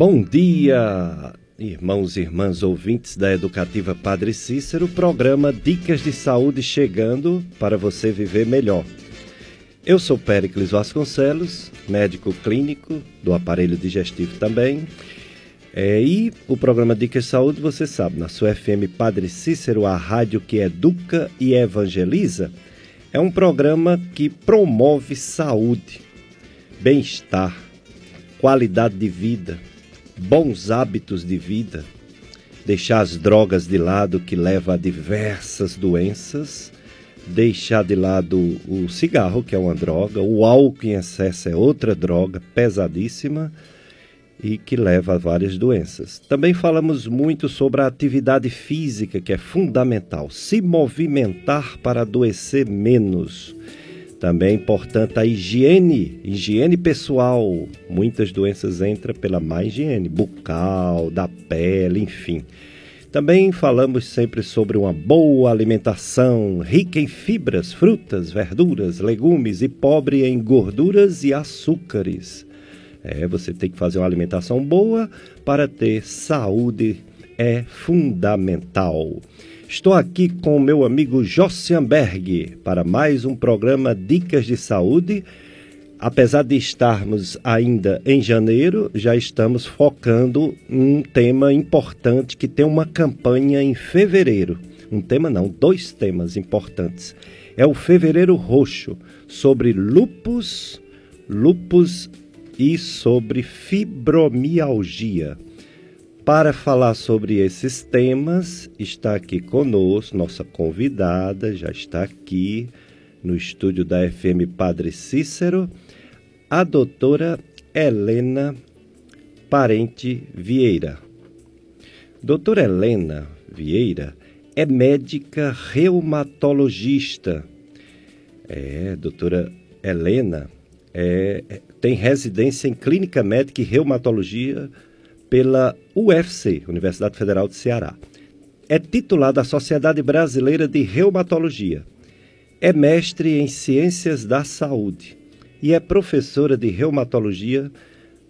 Bom dia, irmãos e irmãs ouvintes da Educativa Padre Cícero, programa Dicas de Saúde chegando para você viver melhor. Eu sou Péricles Vasconcelos, médico clínico do aparelho digestivo também. É, e o programa Dicas de Saúde, você sabe, na sua FM Padre Cícero, a rádio que educa e evangeliza, é um programa que promove saúde, bem-estar, qualidade de vida bons hábitos de vida, deixar as drogas de lado que leva a diversas doenças, deixar de lado o cigarro, que é uma droga, o álcool em excesso é outra droga pesadíssima e que leva a várias doenças. Também falamos muito sobre a atividade física, que é fundamental, se movimentar para adoecer menos também é importante a higiene, higiene pessoal. Muitas doenças entram pela má higiene, bucal, da pele, enfim. Também falamos sempre sobre uma boa alimentação, rica em fibras, frutas, verduras, legumes e pobre em gorduras e açúcares. É, você tem que fazer uma alimentação boa para ter saúde, é fundamental. Estou aqui com o meu amigo Jossianberg para mais um programa Dicas de Saúde. Apesar de estarmos ainda em janeiro, já estamos focando um tema importante que tem uma campanha em fevereiro. Um tema não, dois temas importantes. É o Fevereiro Roxo, sobre lupus, lupus e sobre fibromialgia. Para falar sobre esses temas, está aqui conosco nossa convidada, já está aqui no estúdio da FM Padre Cícero, a doutora Helena Parente Vieira. Doutora Helena Vieira é médica reumatologista. É, doutora Helena é, tem residência em clínica médica e reumatologia pela UFC, Universidade Federal de Ceará. É titular da Sociedade Brasileira de Reumatologia. É mestre em Ciências da Saúde e é professora de reumatologia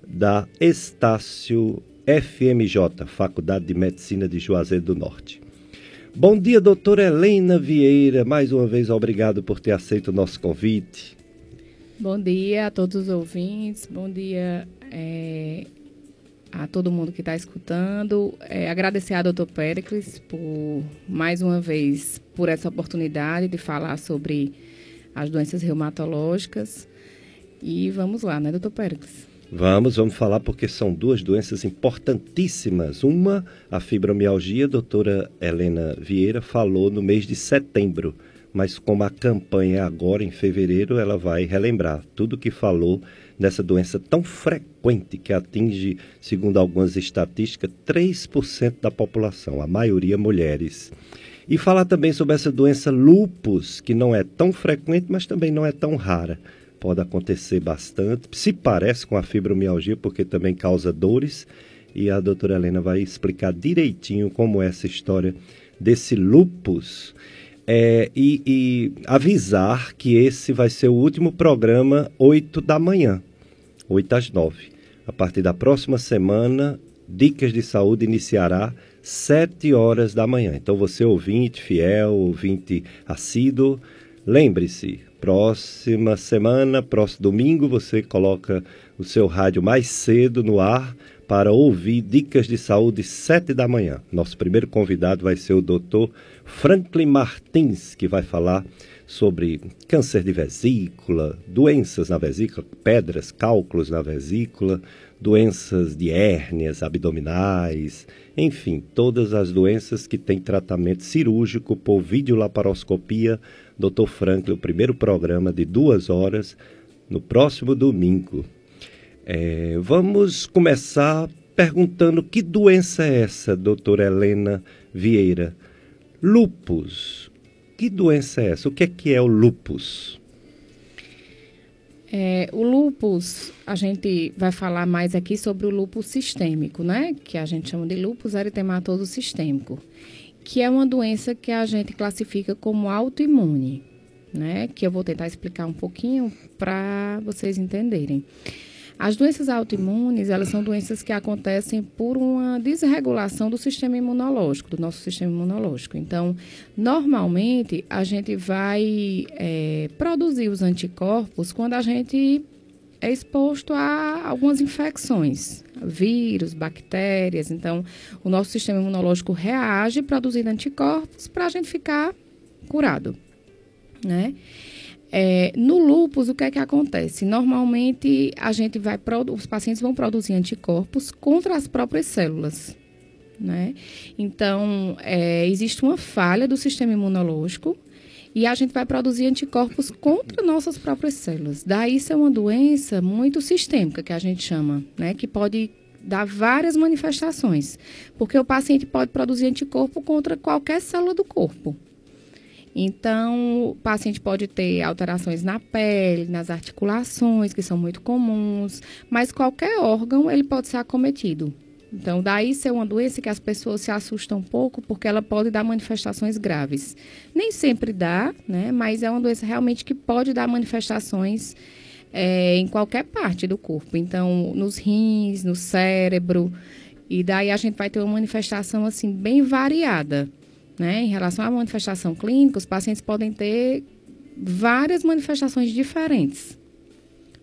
da Estácio FMJ, Faculdade de Medicina de Juazeiro do Norte. Bom dia, doutora Helena Vieira. Mais uma vez, obrigado por ter aceito o nosso convite. Bom dia a todos os ouvintes. Bom dia, é, a todo mundo que está escutando. É, agradecer a doutor Pericles por, mais uma vez, por essa oportunidade de falar sobre as doenças reumatológicas. E vamos lá, né, doutor Pericles? Vamos, vamos falar porque são duas doenças importantíssimas. Uma, a fibromialgia, a doutora Helena Vieira falou no mês de setembro, mas como a campanha é agora em fevereiro, ela vai relembrar tudo que falou dessa doença tão frequente que atinge, segundo algumas estatísticas, 3% da população, a maioria mulheres. E falar também sobre essa doença lupus, que não é tão frequente, mas também não é tão rara. Pode acontecer bastante, se parece com a fibromialgia, porque também causa dores, e a doutora Helena vai explicar direitinho como é essa história desse lupus. É, e, e, avisar que esse vai ser o último programa 8 da manhã. 8 às 9. A partir da próxima semana, Dicas de Saúde iniciará 7 horas da manhã. Então, você ouvinte fiel, ouvinte assíduo, lembre-se, próxima semana, próximo domingo, você coloca o seu rádio mais cedo no ar para ouvir Dicas de Saúde 7 da manhã. Nosso primeiro convidado vai ser o doutor Franklin Martins, que vai falar sobre câncer de vesícula, doenças na vesícula, pedras, cálculos na vesícula, doenças de hérnias abdominais, enfim, todas as doenças que têm tratamento cirúrgico por videolaparoscopia. Dr. Franklin, o primeiro programa de duas horas, no próximo domingo. É, vamos começar perguntando que doença é essa, doutora Helena Vieira? Lupus que doença é essa? O que é que é o lupus? É, o lupus, a gente vai falar mais aqui sobre o lupus sistêmico, né? Que a gente chama de lupus eritematoso sistêmico, que é uma doença que a gente classifica como autoimune, né? Que eu vou tentar explicar um pouquinho para vocês entenderem. As doenças autoimunes, elas são doenças que acontecem por uma desregulação do sistema imunológico, do nosso sistema imunológico. Então, normalmente, a gente vai é, produzir os anticorpos quando a gente é exposto a algumas infecções, vírus, bactérias. Então, o nosso sistema imunológico reage produzindo anticorpos para a gente ficar curado, né? É, no lúpus, o que é que acontece? Normalmente, a gente vai, os pacientes vão produzir anticorpos contra as próprias células, né? Então, é, existe uma falha do sistema imunológico e a gente vai produzir anticorpos contra nossas próprias células. Daí, isso é uma doença muito sistêmica, que a gente chama, né? Que pode dar várias manifestações, porque o paciente pode produzir anticorpo contra qualquer célula do corpo. Então, o paciente pode ter alterações na pele, nas articulações, que são muito comuns, mas qualquer órgão ele pode ser acometido. Então, daí ser uma doença que as pessoas se assustam um pouco, porque ela pode dar manifestações graves. Nem sempre dá, né? Mas é uma doença realmente que pode dar manifestações é, em qualquer parte do corpo. Então, nos rins, no cérebro. E daí a gente vai ter uma manifestação, assim, bem variada. Né? Em relação à manifestação clínica, os pacientes podem ter várias manifestações diferentes,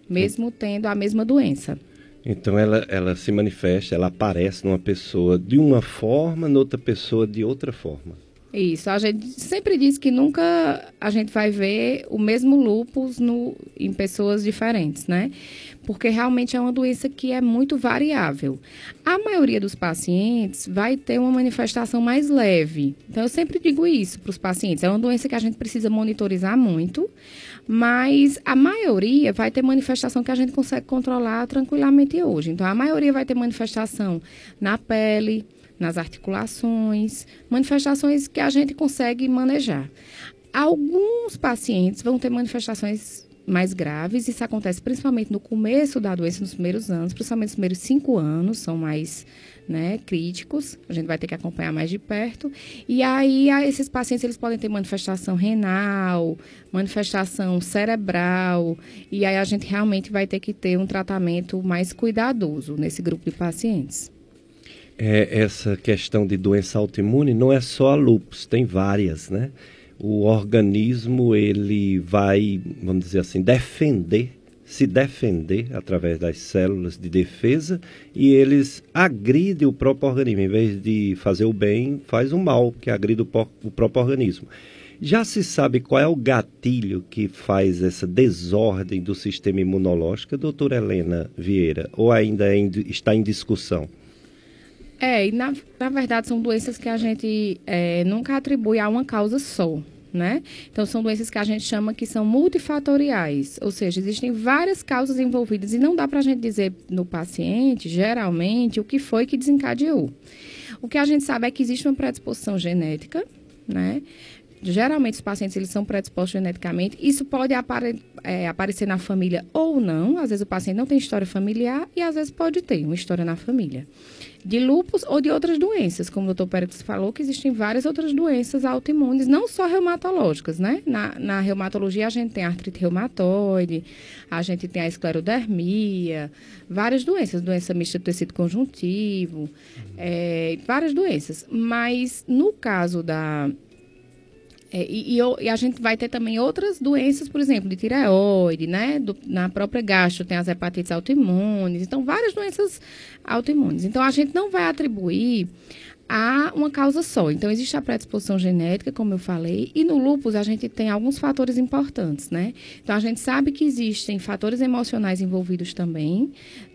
mesmo tendo a mesma doença. Então ela, ela se manifesta, ela aparece numa pessoa de uma forma, noutra pessoa de outra forma. Isso, a gente sempre diz que nunca a gente vai ver o mesmo lúpus no, em pessoas diferentes, né? Porque realmente é uma doença que é muito variável. A maioria dos pacientes vai ter uma manifestação mais leve. Então, eu sempre digo isso para os pacientes. É uma doença que a gente precisa monitorizar muito, mas a maioria vai ter manifestação que a gente consegue controlar tranquilamente hoje. Então, a maioria vai ter manifestação na pele, nas articulações, manifestações que a gente consegue manejar. Alguns pacientes vão ter manifestações mais graves, isso acontece principalmente no começo da doença, nos primeiros anos, principalmente nos primeiros cinco anos, são mais né, críticos, a gente vai ter que acompanhar mais de perto. E aí, esses pacientes eles podem ter manifestação renal, manifestação cerebral, e aí a gente realmente vai ter que ter um tratamento mais cuidadoso nesse grupo de pacientes é, essa questão de doença autoimune não é só a lúpus, tem várias, né? O organismo ele vai, vamos dizer assim, defender, se defender através das células de defesa e eles agridem o próprio organismo. Em vez de fazer o bem, faz o mal, que agride o, o próprio organismo. Já se sabe qual é o gatilho que faz essa desordem do sistema imunológico, doutora Helena Vieira, ou ainda é está em discussão? É, e na, na verdade são doenças que a gente é, nunca atribui a uma causa só. Né? Então, são doenças que a gente chama que são multifatoriais, ou seja, existem várias causas envolvidas e não dá para a gente dizer no paciente, geralmente, o que foi que desencadeou. O que a gente sabe é que existe uma predisposição genética, né? Geralmente os pacientes eles são predispostos geneticamente. Isso pode apare é, aparecer na família ou não. Às vezes o paciente não tem história familiar e às vezes pode ter uma história na família de lúpus ou de outras doenças, como o doutor Pérez falou, que existem várias outras doenças autoimunes, não só reumatológicas, né? Na, na reumatologia a gente tem artrite reumatoide, a gente tem a esclerodermia, várias doenças, doença mista do tecido conjuntivo, é, várias doenças. Mas no caso da é, e, e, a gente vai ter também outras doenças, por exemplo, de tireoide, né? Do, na própria gastro tem as hepatites autoimunes, então várias doenças autoimunes. Então a gente não vai atribuir a uma causa só. Então existe a predisposição genética, como eu falei, e no lúpus a gente tem alguns fatores importantes, né? Então a gente sabe que existem fatores emocionais envolvidos também,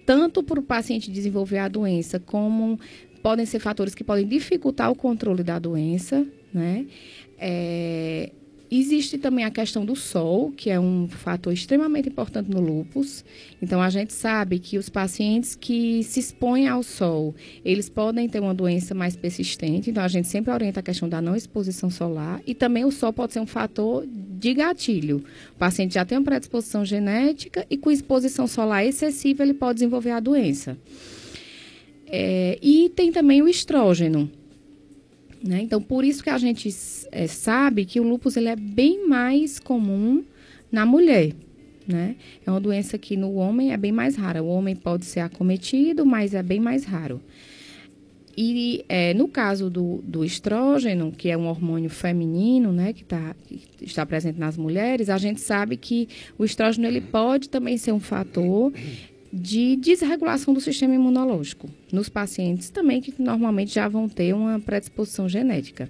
tanto para o paciente desenvolver a doença, como podem ser fatores que podem dificultar o controle da doença, né? É, existe também a questão do sol, que é um fator extremamente importante no lúpus. Então, a gente sabe que os pacientes que se expõem ao sol, eles podem ter uma doença mais persistente. Então, a gente sempre orienta a questão da não exposição solar. E também o sol pode ser um fator de gatilho. O paciente já tem uma predisposição genética e com exposição solar excessiva, ele pode desenvolver a doença. É, e tem também o estrógeno né? Então, por isso que a gente é, sabe que o lúpus ele é bem mais comum na mulher. né? É uma doença que no homem é bem mais rara. O homem pode ser acometido, mas é bem mais raro. E é, no caso do, do estrógeno, que é um hormônio feminino, né, que, tá, que está presente nas mulheres, a gente sabe que o estrógeno ele pode também ser um fator de desregulação do sistema imunológico nos pacientes também que normalmente já vão ter uma predisposição genética.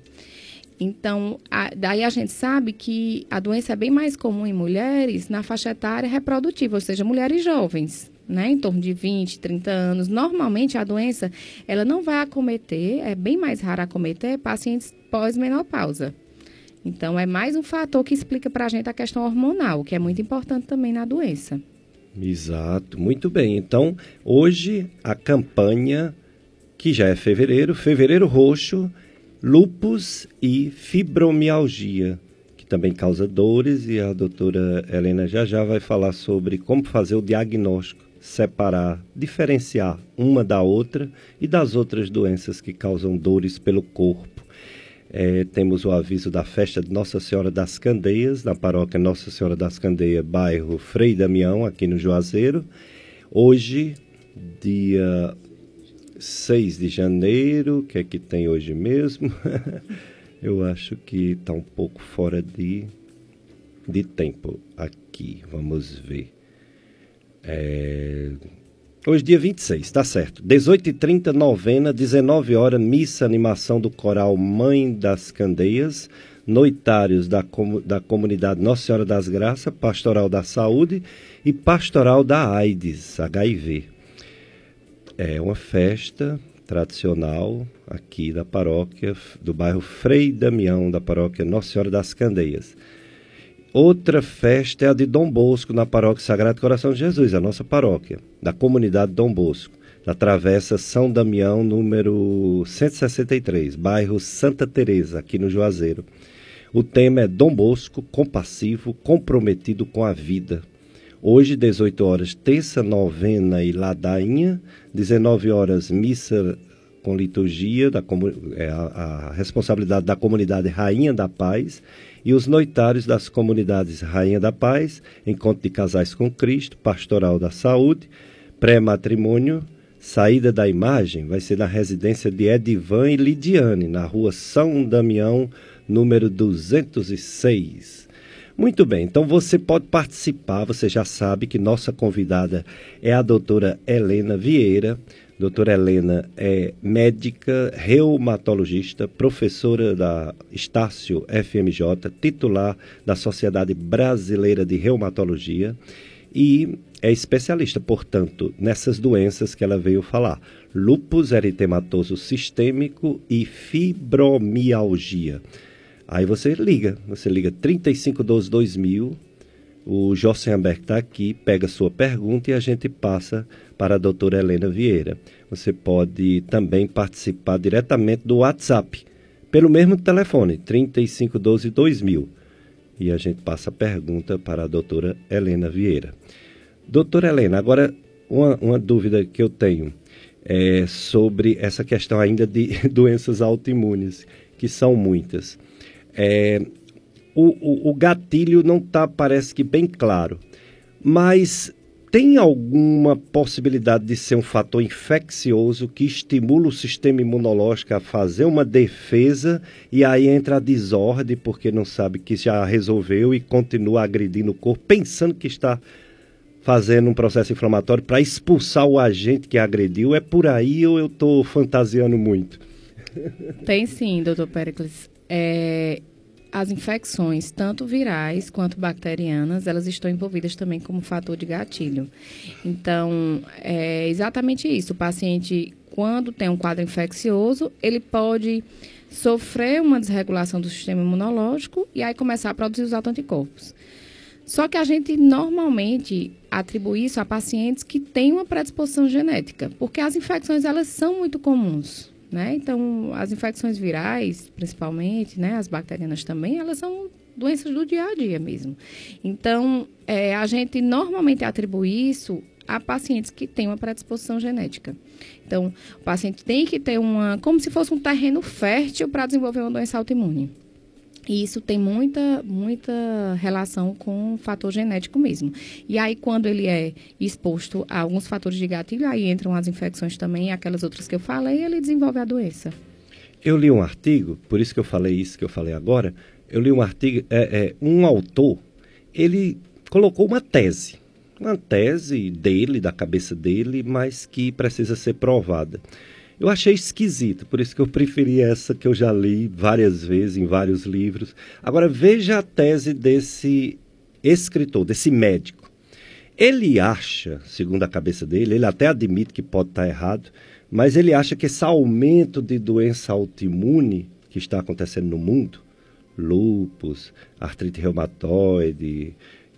Então, a, daí a gente sabe que a doença é bem mais comum em mulheres na faixa etária reprodutiva, ou seja, mulheres jovens, né, em torno de 20, 30 anos. Normalmente a doença, ela não vai acometer, é bem mais raro acometer pacientes pós-menopausa. Então, é mais um fator que explica para a gente a questão hormonal, que é muito importante também na doença. Exato, muito bem. Então, hoje a campanha, que já é fevereiro, fevereiro roxo, lupus e fibromialgia, que também causa dores, e a doutora Helena já já vai falar sobre como fazer o diagnóstico, separar, diferenciar uma da outra e das outras doenças que causam dores pelo corpo. É, temos o aviso da festa de Nossa Senhora das Candeias, na paróquia Nossa Senhora das Candeias, bairro Frei Damião, aqui no Juazeiro. Hoje, dia 6 de janeiro, que é que tem hoje mesmo? Eu acho que está um pouco fora de, de tempo aqui. Vamos ver. É, Hoje, dia 26, tá certo. 18h30, novena, 19 horas, missa, animação do coral Mãe das Candeias, noitários da, da comunidade Nossa Senhora das Graças, pastoral da saúde e pastoral da AIDS, HIV. É uma festa tradicional aqui da paróquia, do bairro Frei Damião, da paróquia Nossa Senhora das Candeias. Outra festa é a de Dom Bosco, na Paróquia Sagrado Coração de Jesus, a nossa paróquia, da comunidade Dom Bosco, na Travessa São Damião, número 163, bairro Santa Teresa, aqui no Juazeiro. O tema é Dom Bosco, compassivo, comprometido com a vida. Hoje, 18 horas, terça, novena e ladainha, 19 horas, missa com liturgia, da, é, a, a responsabilidade da comunidade Rainha da Paz, e os noitários das comunidades Rainha da Paz, Encontro de Casais com Cristo, Pastoral da Saúde, Pré-Matrimônio, Saída da Imagem, vai ser na residência de Edivan e Lidiane, na rua São Damião, número 206. Muito bem, então você pode participar, você já sabe que nossa convidada é a doutora Helena Vieira, Doutora Helena é médica, reumatologista, professora da Estácio FMJ, titular da Sociedade Brasileira de Reumatologia e é especialista, portanto, nessas doenças que ela veio falar: lúpus eritematoso sistêmico e fibromialgia. Aí você liga, você liga 3512 2000 o Jossenberg está aqui, pega sua pergunta e a gente passa para a doutora Helena Vieira. Você pode também participar diretamente do WhatsApp, pelo mesmo telefone, 3512 2000. E a gente passa a pergunta para a doutora Helena Vieira. Doutora Helena, agora uma, uma dúvida que eu tenho é sobre essa questão ainda de doenças autoimunes, que são muitas. É, o, o, o gatilho não está, parece que, bem claro. Mas tem alguma possibilidade de ser um fator infeccioso que estimula o sistema imunológico a fazer uma defesa e aí entra a desordem porque não sabe que já resolveu e continua agredindo o corpo, pensando que está fazendo um processo inflamatório para expulsar o agente que agrediu? É por aí ou eu estou fantasiando muito? Tem sim, doutor Pericles. É, as infecções, tanto virais quanto bacterianas, elas estão envolvidas também como fator de gatilho. Então, é exatamente isso. O paciente, quando tem um quadro infeccioso, ele pode sofrer uma desregulação do sistema imunológico e aí começar a produzir os autoanticorpos. Só que a gente normalmente atribui isso a pacientes que têm uma predisposição genética, porque as infecções elas são muito comuns. Né? Então, as infecções virais, principalmente, né, as bacterianas também, elas são doenças do dia a dia mesmo. Então, é, a gente normalmente atribui isso a pacientes que têm uma predisposição genética. Então, o paciente tem que ter uma, como se fosse um terreno fértil para desenvolver uma doença autoimune. E isso tem muita, muita relação com o fator genético mesmo. E aí, quando ele é exposto a alguns fatores de gatilho, aí entram as infecções também, aquelas outras que eu falei, ele desenvolve a doença. Eu li um artigo, por isso que eu falei isso que eu falei agora. Eu li um artigo, é, é um autor, ele colocou uma tese, uma tese dele, da cabeça dele, mas que precisa ser provada. Eu achei esquisito, por isso que eu preferi essa que eu já li várias vezes em vários livros. Agora veja a tese desse escritor, desse médico. Ele acha, segundo a cabeça dele, ele até admite que pode estar errado, mas ele acha que esse aumento de doença autoimune que está acontecendo no mundo, lúpus, artrite reumatoide,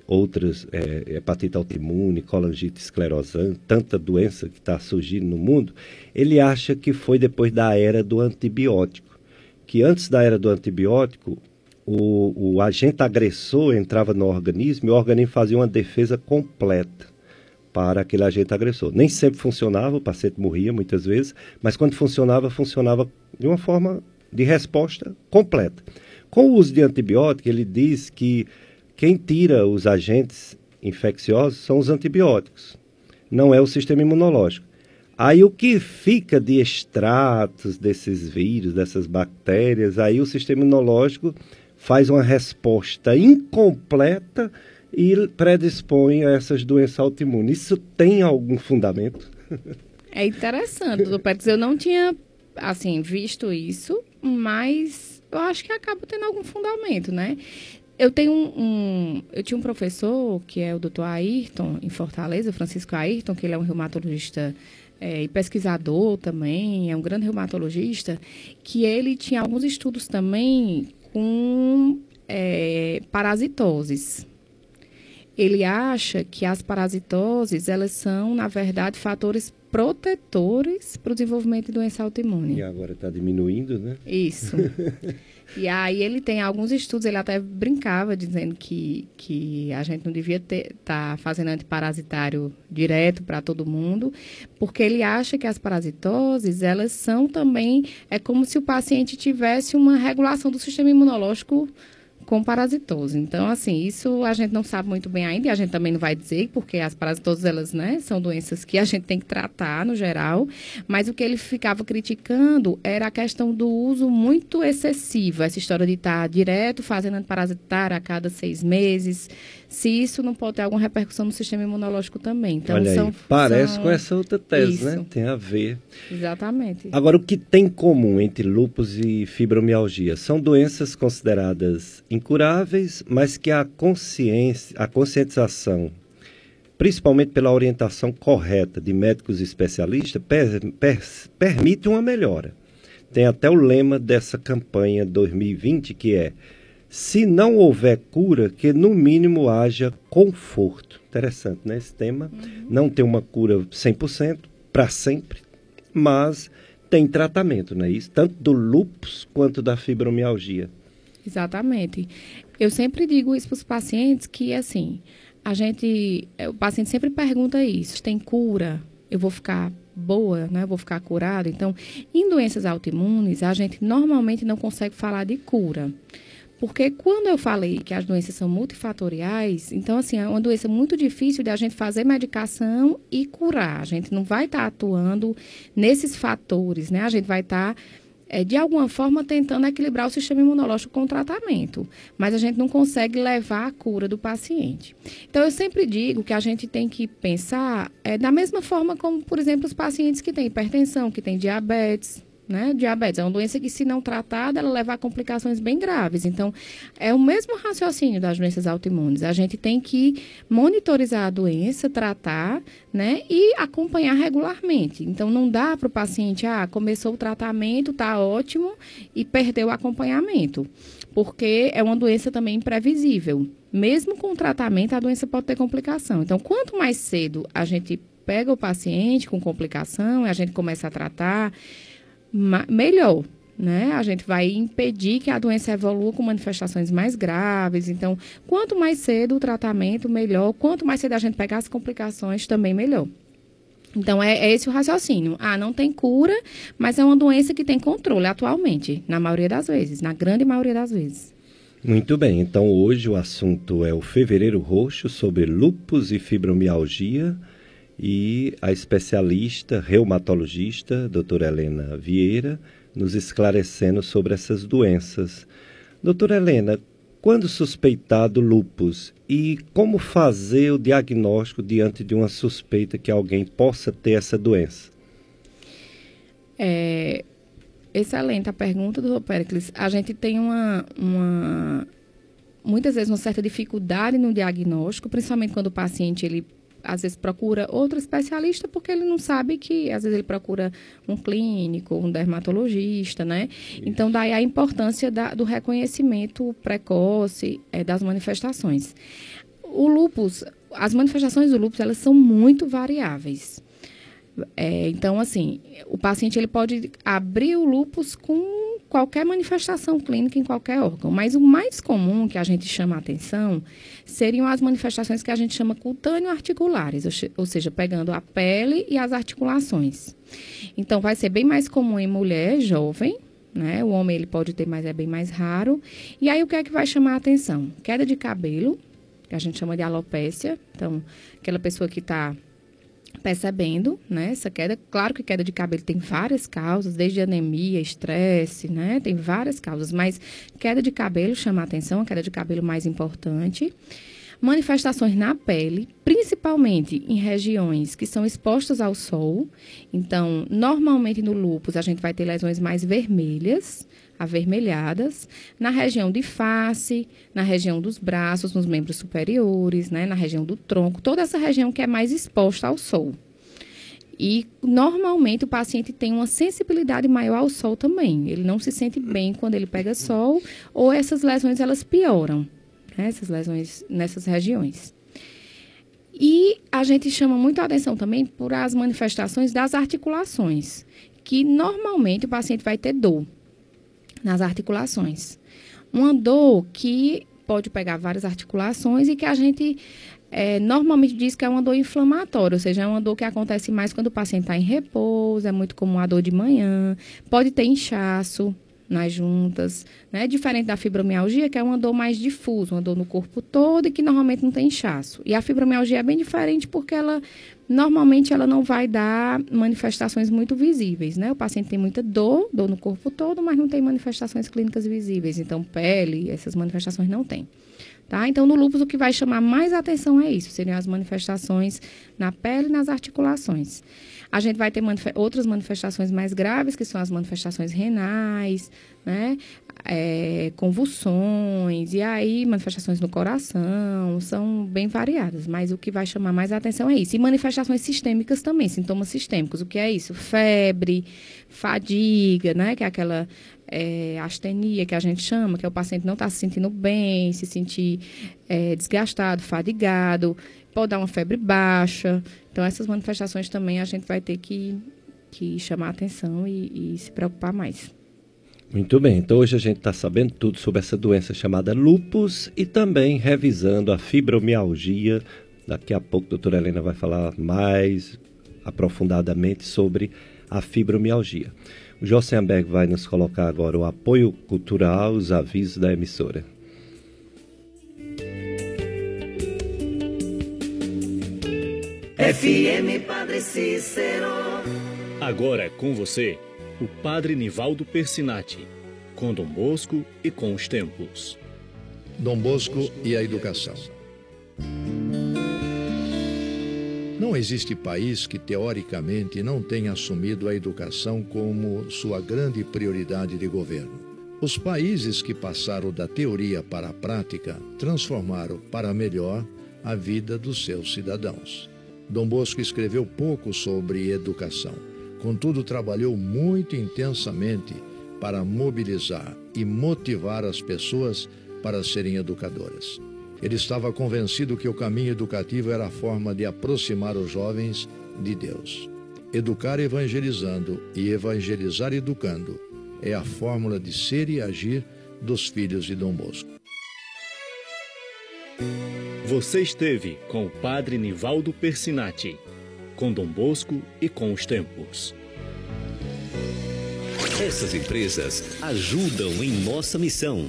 outras, é, hepatite autoimune, colangite esclerosante, tanta doença que está surgindo no mundo, ele acha que foi depois da era do antibiótico. Que antes da era do antibiótico, o, o agente agressor entrava no organismo e o organismo fazia uma defesa completa para aquele agente agressor. Nem sempre funcionava, o paciente morria muitas vezes, mas quando funcionava, funcionava de uma forma de resposta completa. Com o uso de antibiótico, ele diz que quem tira os agentes infecciosos são os antibióticos, não é o sistema imunológico. Aí o que fica de extratos desses vírus, dessas bactérias, aí o sistema imunológico faz uma resposta incompleta e predispõe a essas doenças autoimunes. Isso tem algum fundamento? É interessante, doutor Pérez. Eu não tinha, assim, visto isso, mas eu acho que acaba tendo algum fundamento, né? Eu tenho um, um, eu tinha um professor que é o Dr. Ayrton em Fortaleza, Francisco Ayrton, que ele é um reumatologista é, e pesquisador também, é um grande reumatologista, que ele tinha alguns estudos também com é, parasitoses. Ele acha que as parasitoses, elas são, na verdade, fatores protetores para o desenvolvimento de doença autoimune. E agora está diminuindo, né? Isso. e aí ele tem alguns estudos, ele até brincava dizendo que, que a gente não devia estar tá fazendo antiparasitário direto para todo mundo, porque ele acha que as parasitoses, elas são também, é como se o paciente tivesse uma regulação do sistema imunológico com parasitose. Então, assim, isso a gente não sabe muito bem ainda e a gente também não vai dizer, porque as parasitoses, elas, né, são doenças que a gente tem que tratar no geral, mas o que ele ficava criticando era a questão do uso muito excessivo, essa história de estar direto fazendo parasitário a cada seis meses, se isso não pode ter alguma repercussão no sistema imunológico também. Então, Olha são, aí, parece são... com essa outra tese, né? isso. né? Tem a ver. Exatamente. Agora, o que tem em comum entre lúpus e fibromialgia? São doenças consideradas incuráveis, mas que a consciência, a conscientização, principalmente pela orientação correta de médicos especialistas, per, per, permite uma melhora. Tem até o lema dessa campanha 2020 que é se não houver cura, que no mínimo haja conforto. Interessante, né? Esse tema. Uhum. Não tem uma cura 100% para sempre, mas tem tratamento, não é isso? Tanto do lúpus quanto da fibromialgia. Exatamente. Eu sempre digo isso para os pacientes que, assim, a gente, o paciente sempre pergunta isso, tem cura? Eu vou ficar boa, né? Eu vou ficar curado? Então, em doenças autoimunes, a gente normalmente não consegue falar de cura. Porque quando eu falei que as doenças são multifatoriais, então, assim, é uma doença muito difícil de a gente fazer medicação e curar. A gente não vai estar tá atuando nesses fatores, né? A gente vai estar. Tá é, de alguma forma tentando equilibrar o sistema imunológico com o tratamento, mas a gente não consegue levar a cura do paciente. Então, eu sempre digo que a gente tem que pensar é, da mesma forma como, por exemplo, os pacientes que têm hipertensão, que têm diabetes, né? Diabetes é uma doença que, se não tratada, ela leva a complicações bem graves. Então, é o mesmo raciocínio das doenças autoimunes. A gente tem que monitorizar a doença, tratar, né? E acompanhar regularmente. Então, não dá para o paciente, ah, começou o tratamento, tá ótimo, e perdeu o acompanhamento. Porque é uma doença também imprevisível. Mesmo com o tratamento, a doença pode ter complicação. Então, quanto mais cedo a gente pega o paciente com complicação a gente começa a tratar melhor. Né? A gente vai impedir que a doença evolua com manifestações mais graves. Então, quanto mais cedo o tratamento, melhor. Quanto mais cedo a gente pegar as complicações, também melhor. Então, é, é, esse o raciocínio. Ah, não tem cura, mas é uma doença que tem controle atualmente, na maioria das vezes, na grande maioria das vezes. Muito bem, então hoje o assunto é o Fevereiro Roxo sobre lupus e fibromialgia e a especialista reumatologista, doutora Helena Vieira, nos esclarecendo sobre essas doenças. Doutora Helena, quando suspeitado lupus e como fazer o diagnóstico diante de uma suspeita que alguém possa ter essa doença? É, Excelente a pergunta, doutor Pericles. A gente tem uma, uma, muitas vezes uma certa dificuldade no diagnóstico, principalmente quando o paciente ele às vezes procura outro especialista porque ele não sabe que às vezes ele procura um clínico, um dermatologista, né? Isso. Então daí a importância da, do reconhecimento precoce é, das manifestações. O lupus, as manifestações do lupus elas são muito variáveis. É, então, assim, o paciente ele pode abrir o lúpus com qualquer manifestação clínica em qualquer órgão, mas o mais comum que a gente chama a atenção seriam as manifestações que a gente chama cutâneo-articulares, ou seja, pegando a pele e as articulações. Então, vai ser bem mais comum em mulher jovem, né? O homem ele pode ter, mas é bem mais raro. E aí, o que é que vai chamar a atenção? Queda de cabelo, que a gente chama de alopécia. Então, aquela pessoa que está percebendo, né, essa queda. Claro que queda de cabelo tem várias causas, desde anemia, estresse, né, tem várias causas, mas queda de cabelo chama a atenção, a queda de cabelo mais importante. Manifestações na pele, principalmente em regiões que são expostas ao sol. Então, normalmente no lúpus a gente vai ter lesões mais vermelhas, avermelhadas, na região de face, na região dos braços, nos membros superiores, né, na região do tronco, toda essa região que é mais exposta ao sol. E normalmente o paciente tem uma sensibilidade maior ao sol também. Ele não se sente bem quando ele pega sol, ou essas lesões elas pioram, né, essas lesões nessas regiões. E a gente chama muito a atenção também por as manifestações das articulações, que normalmente o paciente vai ter dor nas articulações. Uma dor que pode pegar várias articulações e que a gente é, normalmente diz que é uma dor inflamatória, ou seja, é uma dor que acontece mais quando o paciente está em repouso, é muito comum a dor de manhã, pode ter inchaço, nas juntas, né? Diferente da fibromialgia, que é uma dor mais difusa, uma dor no corpo todo e que normalmente não tem inchaço. E a fibromialgia é bem diferente porque ela normalmente ela não vai dar manifestações muito visíveis, né? O paciente tem muita dor, dor no corpo todo, mas não tem manifestações clínicas visíveis. Então, pele, essas manifestações não tem. Tá? Então, no lúpus, o que vai chamar mais atenção é isso, seriam as manifestações na pele e nas articulações. A gente vai ter outras manifestações mais graves, que são as manifestações renais, né? É, convulsões, e aí manifestações no coração, são bem variadas, mas o que vai chamar mais a atenção é isso. E manifestações sistêmicas também, sintomas sistêmicos. O que é isso? Febre, fadiga, né? Que é aquela é, astenia que a gente chama, que é o paciente não está se sentindo bem, se sentir é, desgastado, fadigado, pode dar uma febre baixa. Então, essas manifestações também a gente vai ter que, que chamar atenção e, e se preocupar mais. Muito bem, então hoje a gente está sabendo tudo sobre essa doença chamada lupus e também revisando a fibromialgia. Daqui a pouco a doutora Helena vai falar mais aprofundadamente sobre a fibromialgia. O Jossenberg vai nos colocar agora o apoio cultural, os avisos da emissora. FM Padre Cícero. Agora com você, o Padre Nivaldo Persinati, com Dom Bosco e com os tempos. Dom Bosco e a educação. Não existe país que teoricamente não tenha assumido a educação como sua grande prioridade de governo. Os países que passaram da teoria para a prática transformaram para melhor a vida dos seus cidadãos. Dom Bosco escreveu pouco sobre educação, contudo, trabalhou muito intensamente para mobilizar e motivar as pessoas para serem educadoras. Ele estava convencido que o caminho educativo era a forma de aproximar os jovens de Deus. Educar evangelizando e evangelizar educando é a fórmula de ser e agir dos filhos de Dom Bosco. Você esteve com o Padre Nivaldo Persinati, com Dom Bosco e com os tempos. Essas empresas ajudam em nossa missão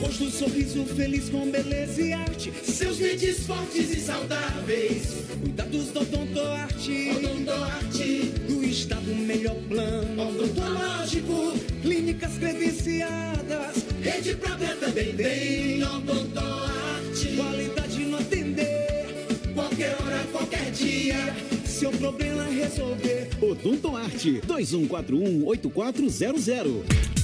Rosto, sorriso feliz com beleza e arte. Seus dentes fortes e saudáveis. Cuidados do Odontoarte. Odontoarte. Do estado melhor plano. Odontológico. Clínicas credenciadas. Rede própria também tem. Odontoarte. Qualidade no atender. Qualquer hora, qualquer dia. Seu problema resolver. Odontoarte 2141 8400.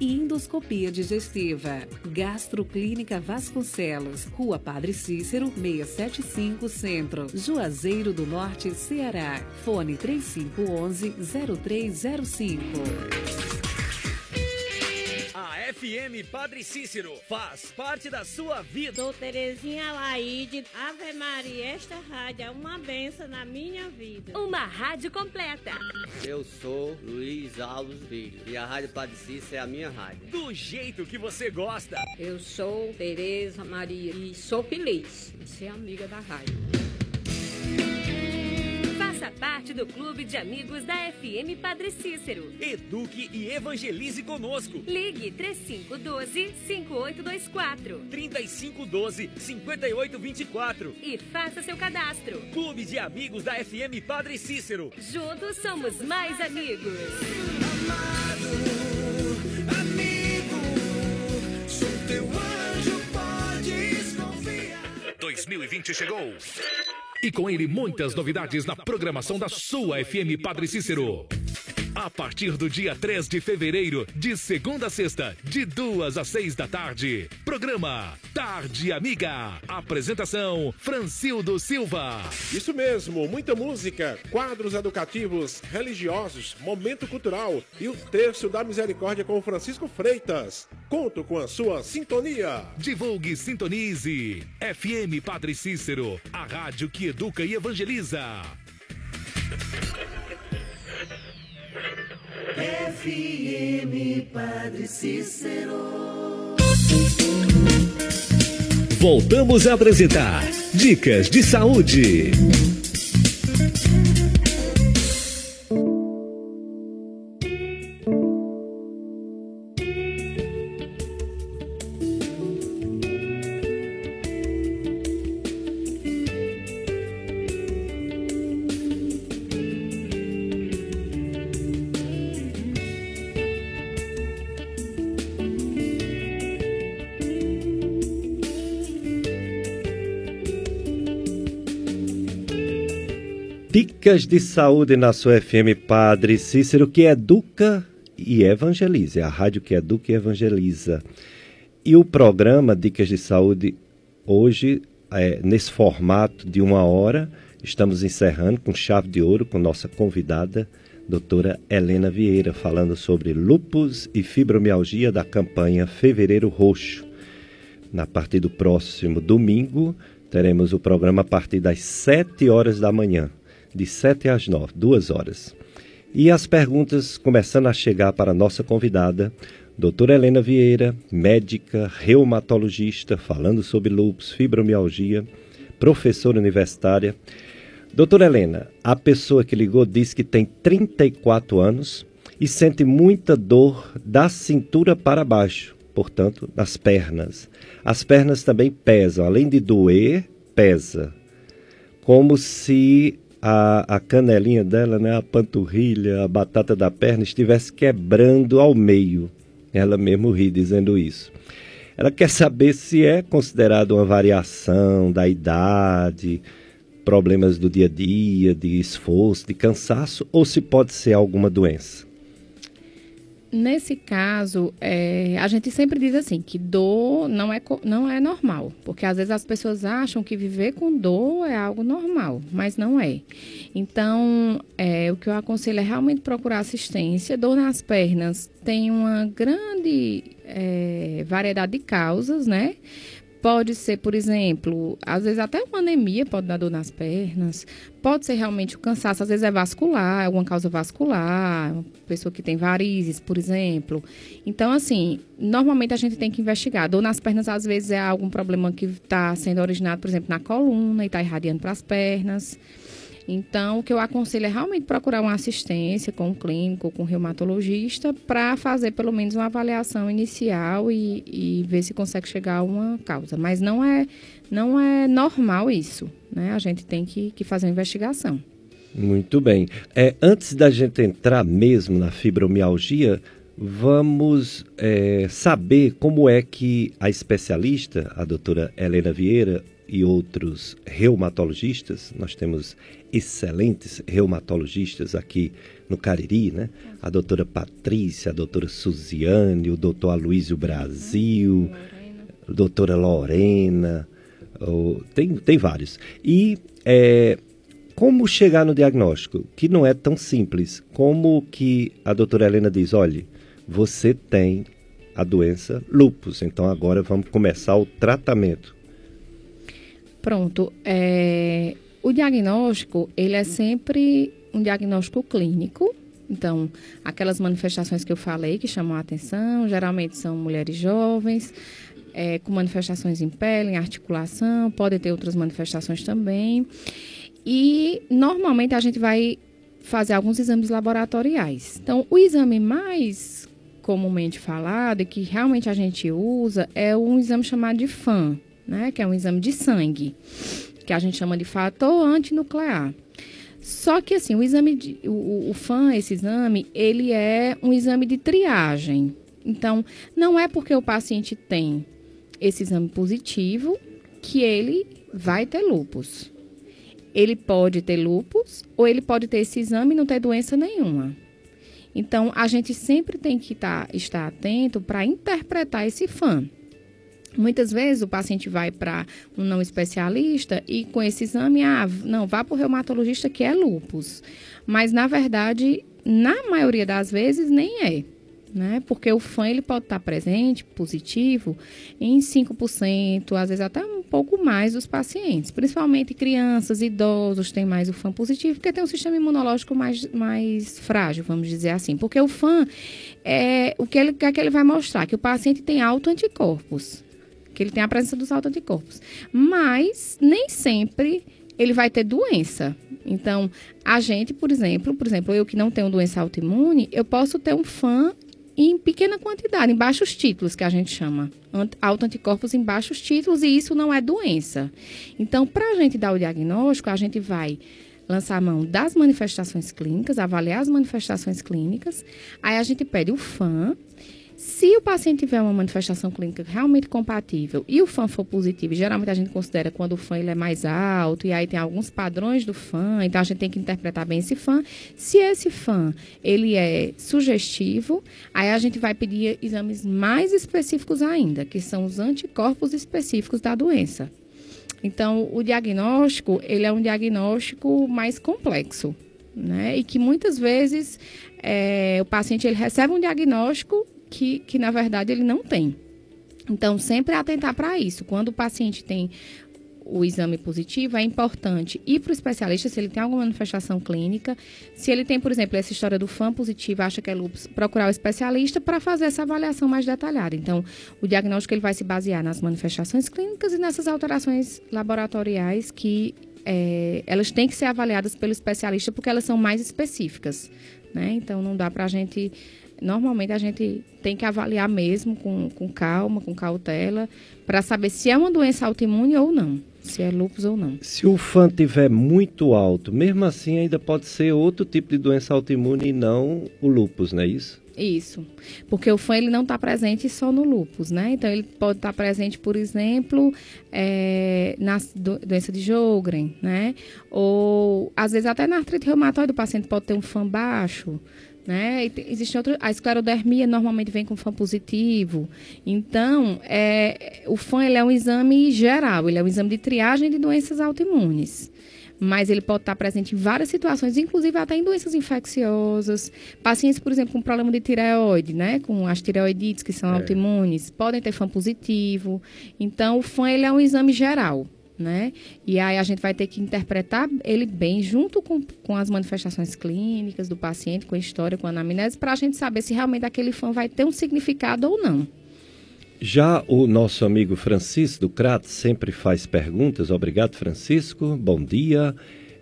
e endoscopia digestiva. Gastroclínica Vasconcelos, Rua Padre Cícero, 675 Centro, Juazeiro do Norte, Ceará. Fone 3511-0305. FM Padre Cícero faz parte da sua vida. Sou Terezinha Laide. Ave Maria, esta rádio é uma benção na minha vida. Uma rádio completa. Eu sou Luiz Alves Filho e a Rádio Padre Cícero é a minha rádio. Do jeito que você gosta. Eu sou Tereza Maria e sou feliz de ser amiga da rádio. Faça parte do clube de amigos da FM Padre Cícero. Eduque e evangelize conosco. Ligue 3512-5824. 3512-5824. E faça seu cadastro. Clube de amigos da FM Padre Cícero. Juntos somos mais amigos. Amado, amigo, sou teu anjo, podes confiar. 2020 chegou. E com ele muitas novidades na programação da sua FM Padre Cícero. A partir do dia 3 de fevereiro, de segunda a sexta, de duas às seis da tarde. Programa Tarde Amiga. Apresentação Francildo Silva. Isso mesmo, muita música, quadros educativos, religiosos, momento cultural e o terço da misericórdia com Francisco Freitas. Conto com a sua sintonia. Divulgue, sintonize. FM Padre Cícero, a rádio que educa e evangeliza. FM Padre Cícero. Voltamos a apresentar Dicas de Saúde. Dicas de saúde na sua FM Padre Cícero, que educa e evangeliza. É a rádio que educa e evangeliza. E o programa Dicas de Saúde, hoje, é, nesse formato de uma hora, estamos encerrando com chave de ouro com nossa convidada, doutora Helena Vieira, falando sobre lupus e fibromialgia da campanha Fevereiro Roxo. Na partir do próximo domingo, teremos o programa a partir das 7 horas da manhã de 7 às 9, duas horas. E as perguntas começando a chegar para a nossa convidada, doutora Helena Vieira, médica, reumatologista, falando sobre lúpus, fibromialgia, professora universitária. Doutora Helena, a pessoa que ligou disse que tem 34 anos e sente muita dor da cintura para baixo, portanto, nas pernas. As pernas também pesam, além de doer, pesa. Como se a, a canelinha dela, né, a panturrilha, a batata da perna estivesse quebrando ao meio. Ela mesmo ri dizendo isso. Ela quer saber se é considerado uma variação da idade, problemas do dia a dia, de esforço, de cansaço, ou se pode ser alguma doença. Nesse caso, é, a gente sempre diz assim que dor não é, não é normal, porque às vezes as pessoas acham que viver com dor é algo normal, mas não é. Então, é, o que eu aconselho é realmente procurar assistência. Dor nas pernas tem uma grande é, variedade de causas, né? Pode ser, por exemplo, às vezes até uma anemia pode dar dor nas pernas. Pode ser realmente o cansaço, às vezes é vascular, alguma causa vascular, uma pessoa que tem varizes, por exemplo. Então, assim, normalmente a gente tem que investigar. Dor nas pernas, às vezes, é algum problema que está sendo originado, por exemplo, na coluna e está irradiando para as pernas. Então, o que eu aconselho é realmente procurar uma assistência com um clínico, com um reumatologista, para fazer pelo menos uma avaliação inicial e, e, ver se consegue chegar a uma causa. Mas não é, não é normal isso, né? A gente tem que, que fazer uma investigação. Muito bem. É, antes da gente entrar mesmo na fibromialgia, vamos é, saber como é que a especialista, a doutora Helena Vieira, e outros reumatologistas, nós temos excelentes reumatologistas aqui no Cariri, né? A doutora Patrícia, a doutora Suziane, o doutor Aloysio Brasil, a doutora Lorena, tem, tem vários. E é, como chegar no diagnóstico? Que não é tão simples. Como que a doutora Helena diz, olha, você tem a doença lupus, então agora vamos começar o tratamento. Pronto. É, o diagnóstico, ele é sempre um diagnóstico clínico. Então, aquelas manifestações que eu falei que chamam a atenção, geralmente são mulheres jovens, é, com manifestações em pele, em articulação, pode ter outras manifestações também. E, normalmente, a gente vai fazer alguns exames laboratoriais. Então, o exame mais comumente falado e que realmente a gente usa é um exame chamado de FAM, né, que é um exame de sangue, que a gente chama de fator antinuclear. Só que assim, o exame de, o, o FAN, esse exame, ele é um exame de triagem. Então, não é porque o paciente tem esse exame positivo que ele vai ter lupus. Ele pode ter lupus ou ele pode ter esse exame e não ter doença nenhuma. Então, a gente sempre tem que tá, estar atento para interpretar esse FAN. Muitas vezes o paciente vai para um não especialista e com esse exame, ah, não, vá para o reumatologista que é lupus. Mas, na verdade, na maioria das vezes, nem é. Né? Porque o FAM ele pode estar presente, positivo, em 5%, às vezes até um pouco mais dos pacientes. Principalmente crianças, idosos têm mais o FAM positivo, porque tem um sistema imunológico mais, mais frágil, vamos dizer assim. Porque o FAM, é, o que ele, que, é que ele vai mostrar? Que o paciente tem alto anticorpos que ele tem a presença dos autoanticorpos. Mas nem sempre ele vai ter doença. Então, a gente, por exemplo, por exemplo, eu que não tenho doença autoimune, eu posso ter um fã em pequena quantidade, em baixos títulos, que a gente chama. Autoanticorpos em baixos títulos, e isso não é doença. Então, para a gente dar o diagnóstico, a gente vai lançar a mão das manifestações clínicas, avaliar as manifestações clínicas, aí a gente pede o FAM, se o paciente tiver uma manifestação clínica realmente compatível e o FAM for positivo, geralmente a gente considera quando o FAM ele é mais alto e aí tem alguns padrões do FAM, então a gente tem que interpretar bem esse FAM. Se esse FAM ele é sugestivo, aí a gente vai pedir exames mais específicos ainda, que são os anticorpos específicos da doença. Então, o diagnóstico, ele é um diagnóstico mais complexo, né? E que muitas vezes é, o paciente ele recebe um diagnóstico que, que na verdade ele não tem. Então, sempre atentar para isso. Quando o paciente tem o exame positivo, é importante ir para o especialista se ele tem alguma manifestação clínica. Se ele tem, por exemplo, essa história do fã positivo, acha que é lúpus, procurar o especialista para fazer essa avaliação mais detalhada. Então, o diagnóstico ele vai se basear nas manifestações clínicas e nessas alterações laboratoriais que é, elas têm que ser avaliadas pelo especialista porque elas são mais específicas. Né? Então, não dá para a gente normalmente a gente tem que avaliar mesmo com, com calma, com cautela, para saber se é uma doença autoimune ou não, se é lúpus ou não. Se o FAN tiver muito alto, mesmo assim ainda pode ser outro tipo de doença autoimune e não o lúpus, não é isso? Isso, porque o FAN ele não está presente só no lúpus, né? Então ele pode estar tá presente, por exemplo, é, na do, doença de Jogren, né? Ou às vezes até na artrite reumatoide o paciente pode ter um FAN baixo, né? existe outro, a esclerodermia normalmente vem com FAM positivo. Então, é, o FAM ele é um exame geral, ele é um exame de triagem de doenças autoimunes. Mas ele pode estar presente em várias situações, inclusive até em doenças infecciosas. Pacientes, por exemplo, com problema de tireoide, né? Com as tireoidites que são é. autoimunes, podem ter FAM positivo. Então, o FAM ele é um exame geral né? E aí a gente vai ter que interpretar ele bem junto com, com as manifestações clínicas do paciente, com a história, com a anamnese, para a gente saber se realmente aquele fã vai ter um significado ou não. Já o nosso amigo Francisco do Crato sempre faz perguntas. Obrigado, Francisco. Bom dia.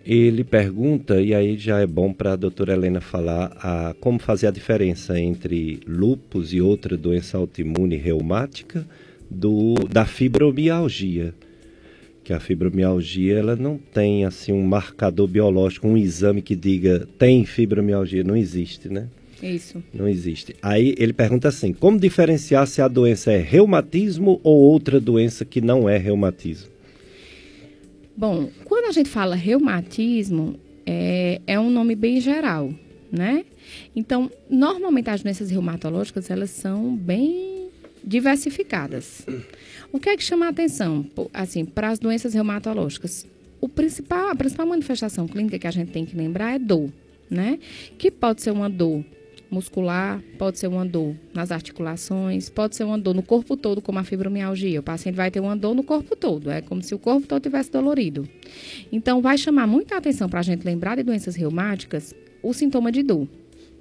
Ele pergunta, e aí já é bom para a doutora Helena falar a, como fazer a diferença entre lúpus e outra doença autoimune reumática do, da fibromialgia que a fibromialgia ela não tem assim um marcador biológico, um exame que diga tem fibromialgia, não existe, né? Isso. Não existe. Aí ele pergunta assim: como diferenciar se a doença é reumatismo ou outra doença que não é reumatismo? Bom, quando a gente fala reumatismo, é, é um nome bem geral, né? Então, normalmente as doenças reumatológicas, elas são bem diversificadas. O que é que chama a atenção, assim, para as doenças reumatológicas? O principal, a principal manifestação clínica que a gente tem que lembrar é dor, né? Que pode ser uma dor muscular, pode ser uma dor nas articulações, pode ser uma dor no corpo todo, como a fibromialgia. O paciente vai ter uma dor no corpo todo, é como se o corpo todo tivesse dolorido. Então, vai chamar muita atenção para a gente lembrar de doenças reumáticas o sintoma de dor,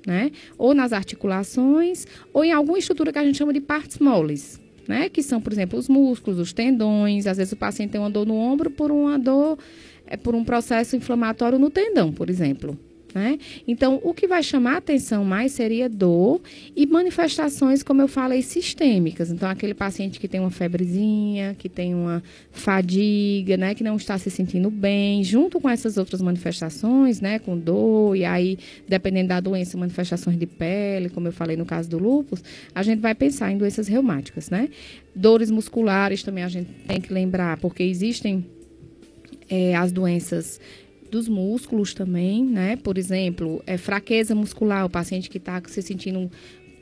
né? Ou nas articulações, ou em alguma estrutura que a gente chama de partes moles, né? Que são, por exemplo, os músculos, os tendões. Às vezes o paciente tem uma dor no ombro por uma dor, é, por um processo inflamatório no tendão, por exemplo. Né? Então, o que vai chamar atenção mais seria dor e manifestações, como eu falei, sistêmicas. Então, aquele paciente que tem uma febrezinha, que tem uma fadiga, né, que não está se sentindo bem, junto com essas outras manifestações, né, com dor, e aí, dependendo da doença, manifestações de pele, como eu falei no caso do lúpus, a gente vai pensar em doenças reumáticas, né? Dores musculares também a gente tem que lembrar, porque existem é, as doenças dos músculos também, né? Por exemplo, é fraqueza muscular, o paciente que está se sentindo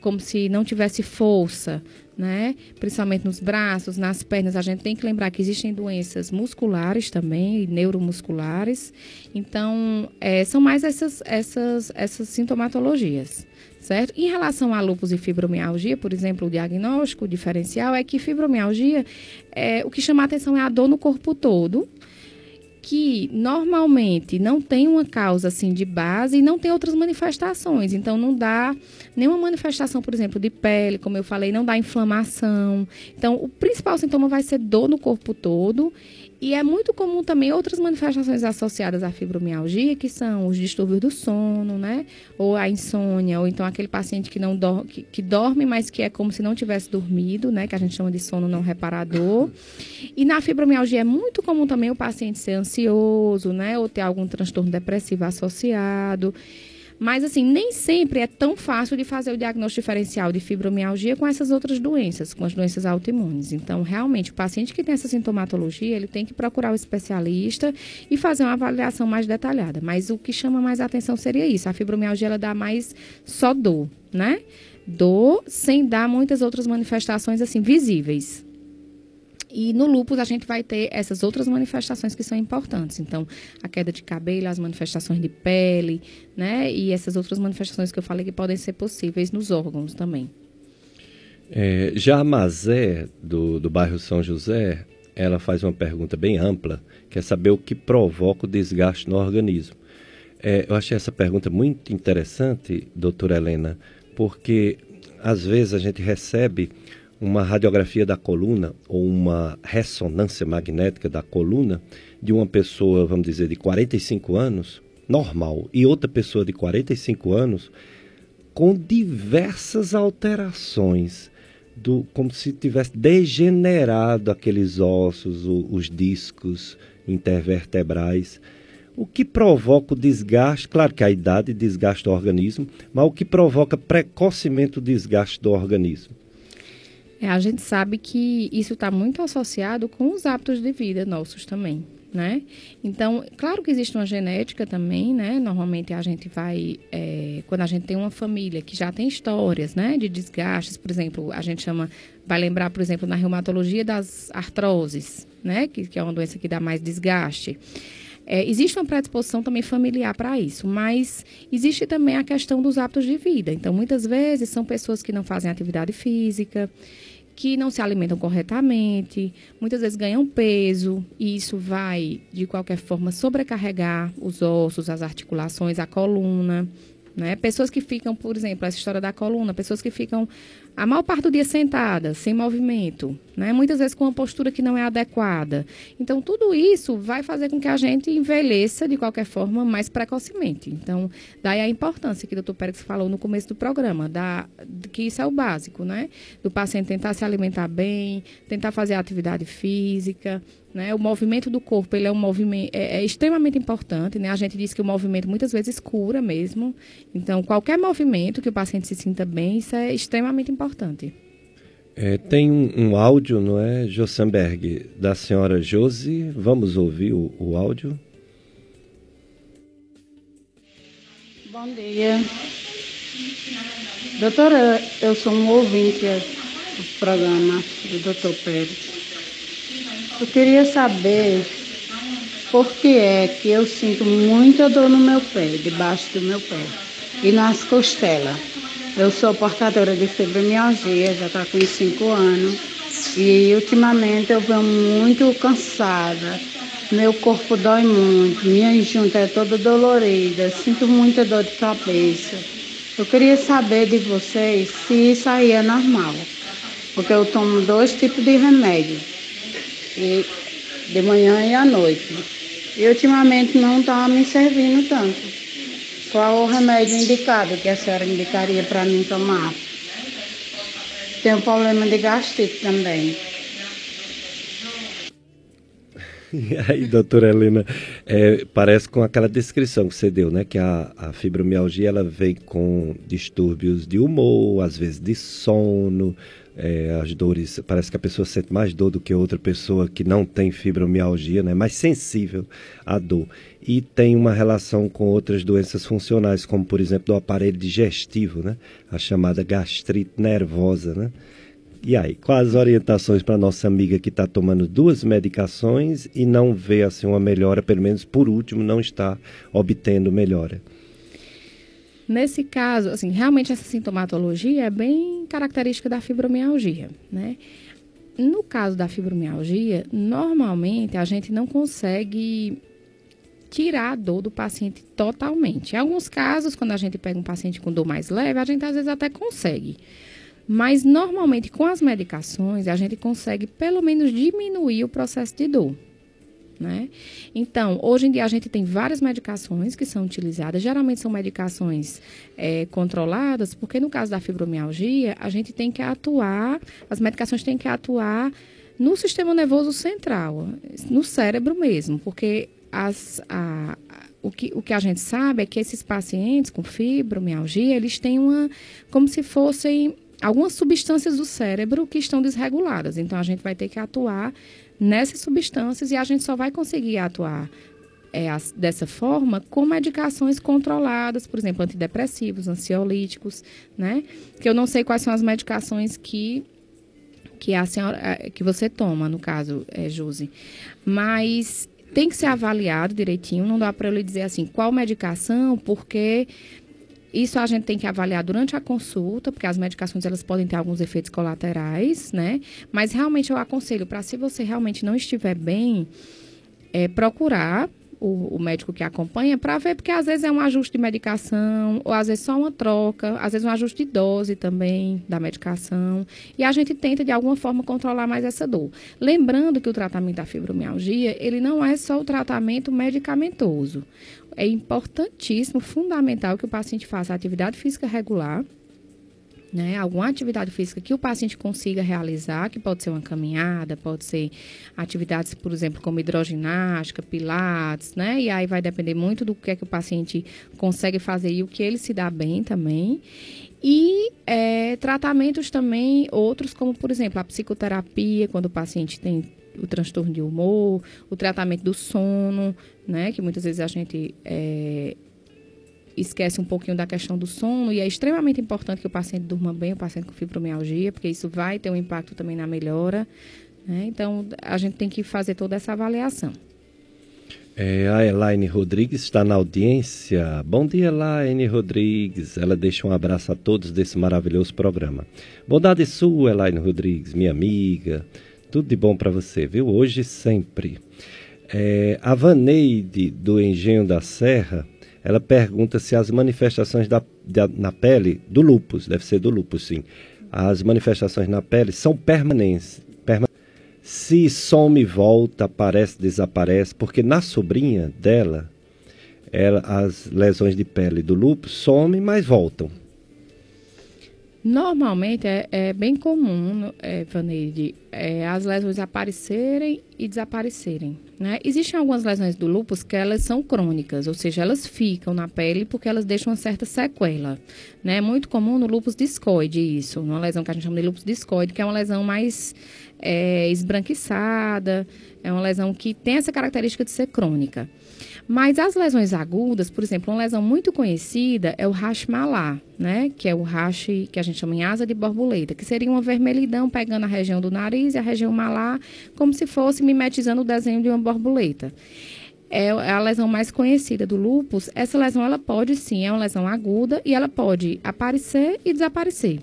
como se não tivesse força, né? Principalmente nos braços, nas pernas. A gente tem que lembrar que existem doenças musculares também, neuromusculares. Então, é, são mais essas, essas, essas sintomatologias, certo? Em relação a lúpus e fibromialgia, por exemplo, o diagnóstico diferencial é que fibromialgia, é, o que chama a atenção é a dor no corpo todo, que normalmente não tem uma causa assim de base e não tem outras manifestações. Então não dá nenhuma manifestação, por exemplo, de pele, como eu falei, não dá inflamação. Então o principal sintoma vai ser dor no corpo todo e é muito comum também outras manifestações associadas à fibromialgia, que são os distúrbios do sono, né? Ou a insônia, ou então aquele paciente que não que, que dorme, mas que é como se não tivesse dormido, né? Que a gente chama de sono não reparador. E na fibromialgia é muito comum também o paciente ser ansioso, né? Ou ter algum transtorno depressivo associado. Mas, assim, nem sempre é tão fácil de fazer o diagnóstico diferencial de fibromialgia com essas outras doenças, com as doenças autoimunes. Então, realmente, o paciente que tem essa sintomatologia, ele tem que procurar o especialista e fazer uma avaliação mais detalhada. Mas o que chama mais atenção seria isso. A fibromialgia, ela dá mais só dor, né? Dor sem dar muitas outras manifestações, assim, visíveis. E no lúpus a gente vai ter essas outras manifestações que são importantes. Então, a queda de cabelo, as manifestações de pele, né? E essas outras manifestações que eu falei que podem ser possíveis nos órgãos também. É, já a Mazé, do, do bairro São José, ela faz uma pergunta bem ampla, quer saber o que provoca o desgaste no organismo. É, eu achei essa pergunta muito interessante, doutora Helena, porque às vezes a gente recebe uma radiografia da coluna ou uma ressonância magnética da coluna de uma pessoa, vamos dizer, de 45 anos, normal, e outra pessoa de 45 anos, com diversas alterações, do, como se tivesse degenerado aqueles ossos, o, os discos intervertebrais. O que provoca o desgaste, claro que a idade desgasta o organismo, mas o que provoca precocemente o desgaste do organismo? É, a gente sabe que isso está muito associado com os hábitos de vida nossos também, né? Então, claro que existe uma genética também, né? Normalmente a gente vai, é, quando a gente tem uma família que já tem histórias, né? De desgastes, por exemplo, a gente chama, vai lembrar, por exemplo, na reumatologia das artroses, né? Que, que é uma doença que dá mais desgaste. É, existe uma predisposição também familiar para isso, mas existe também a questão dos hábitos de vida. Então, muitas vezes são pessoas que não fazem atividade física, que não se alimentam corretamente, muitas vezes ganham peso, e isso vai, de qualquer forma, sobrecarregar os ossos, as articulações, a coluna. Né? Pessoas que ficam, por exemplo, essa história da coluna, pessoas que ficam a maior parte do dia sentada, sem movimento, né? muitas vezes com uma postura que não é adequada. Então, tudo isso vai fazer com que a gente envelheça, de qualquer forma, mais precocemente. Então, daí a importância que o doutor Pérez falou no começo do programa, da, que isso é o básico, né? Do paciente tentar se alimentar bem, tentar fazer atividade física, né? O movimento do corpo ele é um movimento é, é, extremamente importante. Né? A gente diz que o movimento muitas vezes cura mesmo. Então, qualquer movimento que o paciente se sinta bem, isso é extremamente importante. É, tem um, um, áudio, não é, Jossenberg, da senhora Josi. Vamos ouvir o, o áudio. Bom dia. Doutora, eu sou um ouvinte do programa do doutor Pérez. Eu queria saber por que é que eu sinto muita dor no meu pé, debaixo do meu pé e nas costelas. Eu sou portadora de fibromialgia, já está com 5 anos, e ultimamente eu venho muito cansada. Meu corpo dói muito, minha junta é toda dolorida, sinto muita dor de cabeça. Eu queria saber de vocês se isso aí é normal, porque eu tomo dois tipos de remédio e de manhã e à noite. E ultimamente não está me servindo tanto. Qual o remédio indicado que a senhora indicaria para mim tomar? Tenho problema de gastrite também. E aí, doutora Helena, é, parece com aquela descrição que você deu, né? Que a, a fibromialgia ela vem com distúrbios de humor, às vezes de sono, é, as dores, parece que a pessoa sente mais dor do que outra pessoa que não tem fibromialgia, né? mais sensível à dor. E tem uma relação com outras doenças funcionais, como por exemplo do aparelho digestivo, né? a chamada gastrite nervosa. Né? E aí, quais as orientações para nossa amiga que está tomando duas medicações e não vê assim uma melhora, pelo menos por último, não está obtendo melhora? Nesse caso, assim, realmente essa sintomatologia é bem característica da fibromialgia, né? No caso da fibromialgia, normalmente a gente não consegue tirar a dor do paciente totalmente. Em alguns casos, quando a gente pega um paciente com dor mais leve, a gente às vezes até consegue. Mas normalmente com as medicações, a gente consegue pelo menos diminuir o processo de dor. Né? Então, hoje em dia a gente tem várias medicações que são utilizadas, geralmente são medicações é, controladas, porque no caso da fibromialgia, a gente tem que atuar, as medicações têm que atuar no sistema nervoso central, no cérebro mesmo, porque as, a, o, que, o que a gente sabe é que esses pacientes com fibromialgia, eles têm uma, como se fossem algumas substâncias do cérebro que estão desreguladas. Então, a gente vai ter que atuar nessas substâncias e a gente só vai conseguir atuar é, as, dessa forma com medicações controladas, por exemplo, antidepressivos, ansiolíticos, né? Que eu não sei quais são as medicações que que a senhora é, que você toma, no caso, é, Josi. Mas tem que ser avaliado direitinho, não dá para eu lhe dizer assim, qual medicação, porque isso a gente tem que avaliar durante a consulta, porque as medicações elas podem ter alguns efeitos colaterais, né? Mas realmente eu aconselho para se você realmente não estiver bem, é, procurar o, o médico que acompanha para ver, porque às vezes é um ajuste de medicação, ou às vezes só uma troca, às vezes um ajuste de dose também da medicação. E a gente tenta, de alguma forma, controlar mais essa dor. Lembrando que o tratamento da fibromialgia, ele não é só o tratamento medicamentoso. É importantíssimo, fundamental que o paciente faça atividade física regular, né, alguma atividade física que o paciente consiga realizar, que pode ser uma caminhada, pode ser atividades, por exemplo, como hidroginástica, pilates, né? E aí vai depender muito do que é que o paciente consegue fazer e o que ele se dá bem também. E é, tratamentos também, outros, como por exemplo a psicoterapia, quando o paciente tem o transtorno de humor, o tratamento do sono, né? Que muitas vezes a gente é, esquece um pouquinho da questão do sono e é extremamente importante que o paciente durma bem, o paciente com fibromialgia, porque isso vai ter um impacto também na melhora. Né? Então, a gente tem que fazer toda essa avaliação. É, a Elaine Rodrigues está na audiência. Bom dia, Elaine Rodrigues. Ela deixa um abraço a todos desse maravilhoso programa. Bondade sua, Elaine Rodrigues, minha amiga. Tudo de bom para você, viu? Hoje e sempre. É, a Vaneide, do Engenho da Serra, ela pergunta se as manifestações da, da, na pele, do lúpus, deve ser do lúpus, sim, as manifestações na pele são permanentes. Perma se some, volta, aparece, desaparece, porque na sobrinha dela, ela, as lesões de pele do lúpus somem, mas voltam. Normalmente é, é bem comum, é, Vaneide, é, as lesões aparecerem e desaparecerem. Né? Existem algumas lesões do lúpus que elas são crônicas, ou seja, elas ficam na pele porque elas deixam uma certa sequela. Né? É muito comum no lúpus discoide isso, uma lesão que a gente chama de lúpus discoide, que é uma lesão mais é, esbranquiçada, é uma lesão que tem essa característica de ser crônica. Mas as lesões agudas, por exemplo, uma lesão muito conhecida é o rash malar, né? Que é o rash que a gente chama em asa de borboleta, que seria uma vermelhidão pegando a região do nariz e a região malar, como se fosse mimetizando o desenho de uma borboleta. É a lesão mais conhecida do lúpus. Essa lesão, ela pode sim, é uma lesão aguda e ela pode aparecer e desaparecer.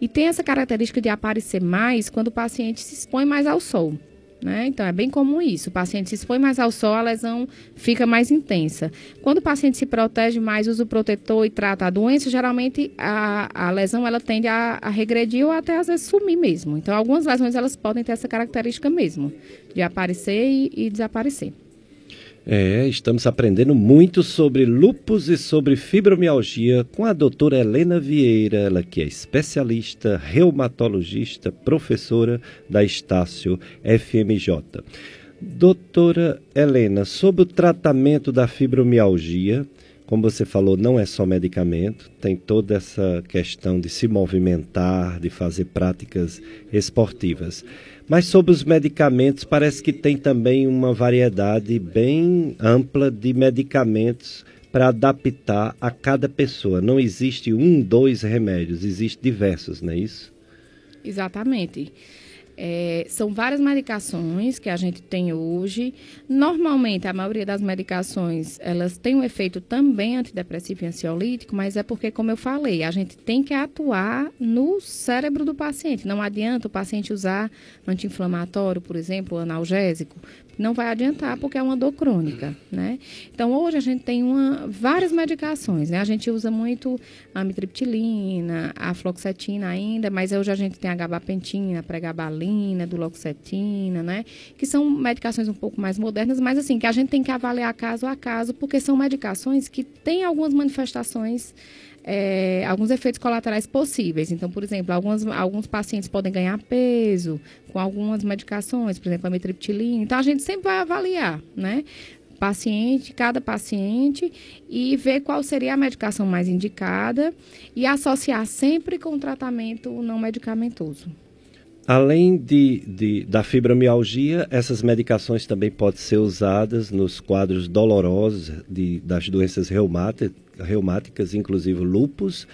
E tem essa característica de aparecer mais quando o paciente se expõe mais ao sol. Né? Então, é bem comum isso. O paciente se expõe mais ao sol, a lesão fica mais intensa. Quando o paciente se protege mais, usa o protetor e trata a doença, geralmente a, a lesão ela tende a, a regredir ou até às vezes sumir mesmo. Então, algumas lesões elas podem ter essa característica mesmo, de aparecer e, e desaparecer. É, estamos aprendendo muito sobre lupus e sobre fibromialgia com a doutora Helena Vieira, ela que é especialista, reumatologista, professora da Estácio FMJ. Doutora Helena, sobre o tratamento da fibromialgia, como você falou, não é só medicamento, tem toda essa questão de se movimentar, de fazer práticas esportivas. Mas sobre os medicamentos, parece que tem também uma variedade bem ampla de medicamentos para adaptar a cada pessoa. Não existe um, dois remédios, existe diversos, não é isso? Exatamente. É, são várias medicações que a gente tem hoje. Normalmente, a maioria das medicações, elas têm um efeito também antidepressivo e ansiolítico, mas é porque, como eu falei, a gente tem que atuar no cérebro do paciente. Não adianta o paciente usar anti-inflamatório, por exemplo, analgésico, não vai adiantar porque é uma dor crônica, né? Então, hoje a gente tem uma, várias medicações, né? A gente usa muito a amitriptilina, a fluoxetina ainda, mas hoje a gente tem a gabapentina, a pregabalina, duloxetina, né? Que são medicações um pouco mais modernas, mas assim, que a gente tem que avaliar caso a caso, porque são medicações que têm algumas manifestações é, alguns efeitos colaterais possíveis. Então, por exemplo, alguns, alguns pacientes podem ganhar peso com algumas medicações, por exemplo, a metriptilina. Então, a gente sempre vai avaliar, né? Paciente, cada paciente, e ver qual seria a medicação mais indicada e associar sempre com o tratamento não medicamentoso. Além de, de, da fibromialgia, essas medicações também podem ser usadas nos quadros dolorosos de, das doenças reumáticas, reumáticas, inclusive lupus.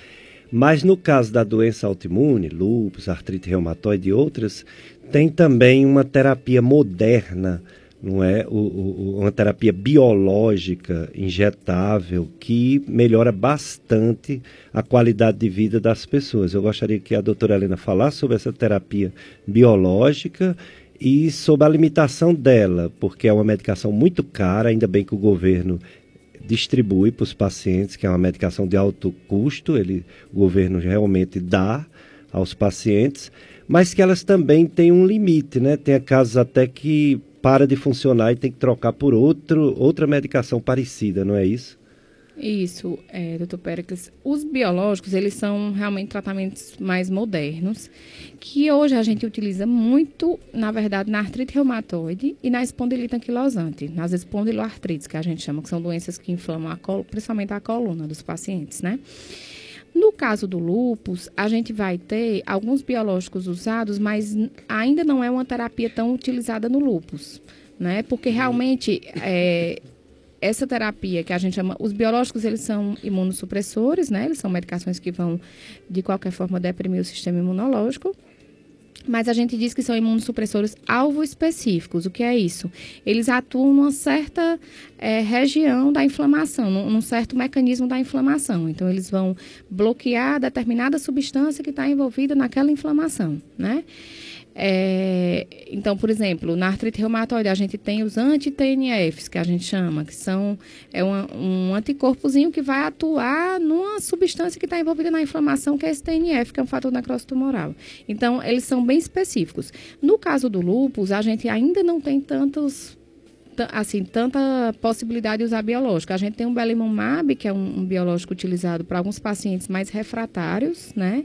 Mas no caso da doença autoimune, lupus, artrite reumatoide e outras, tem também uma terapia moderna não é o, o, uma terapia biológica injetável que melhora bastante a qualidade de vida das pessoas. Eu gostaria que a doutora Helena falasse sobre essa terapia biológica e sobre a limitação dela, porque é uma medicação muito cara, ainda bem que o governo distribui para os pacientes, que é uma medicação de alto custo, ele, o governo realmente dá aos pacientes, mas que elas também têm um limite, né? Tem casos até que para de funcionar e tem que trocar por outro, outra medicação parecida, não é isso? Isso, é, doutor Pericles. Os biológicos, eles são realmente tratamentos mais modernos, que hoje a gente utiliza muito, na verdade, na artrite reumatoide e na espondilite anquilosante, nas espondiloartrites, que a gente chama, que são doenças que inflamam a colo, principalmente a coluna dos pacientes, né? No caso do lúpus, a gente vai ter alguns biológicos usados, mas ainda não é uma terapia tão utilizada no lúpus, né? Porque realmente é, essa terapia que a gente chama, os biológicos eles são imunossupressores, né? Eles são medicações que vão de qualquer forma deprimir o sistema imunológico. Mas a gente diz que são imunossupressores alvo específicos. O que é isso? Eles atuam numa certa é, região da inflamação, num, num, certo mecanismo da inflamação. Então, eles vão bloquear determinada substância que está envolvida naquela inflamação, né? É, então, por exemplo, na artrite reumatoide, a gente tem os anti-TNFs, que a gente chama, que são é uma, um anticorpozinho que vai atuar numa substância que está envolvida na inflamação, que é esse TNF, que é um fator necrose tumoral. Então, eles são bem específicos. No caso do lúpus, a gente ainda não tem tantos assim, tanta possibilidade de usar biológico. A gente tem o belimumab, que é um, um biológico utilizado para alguns pacientes mais refratários, né?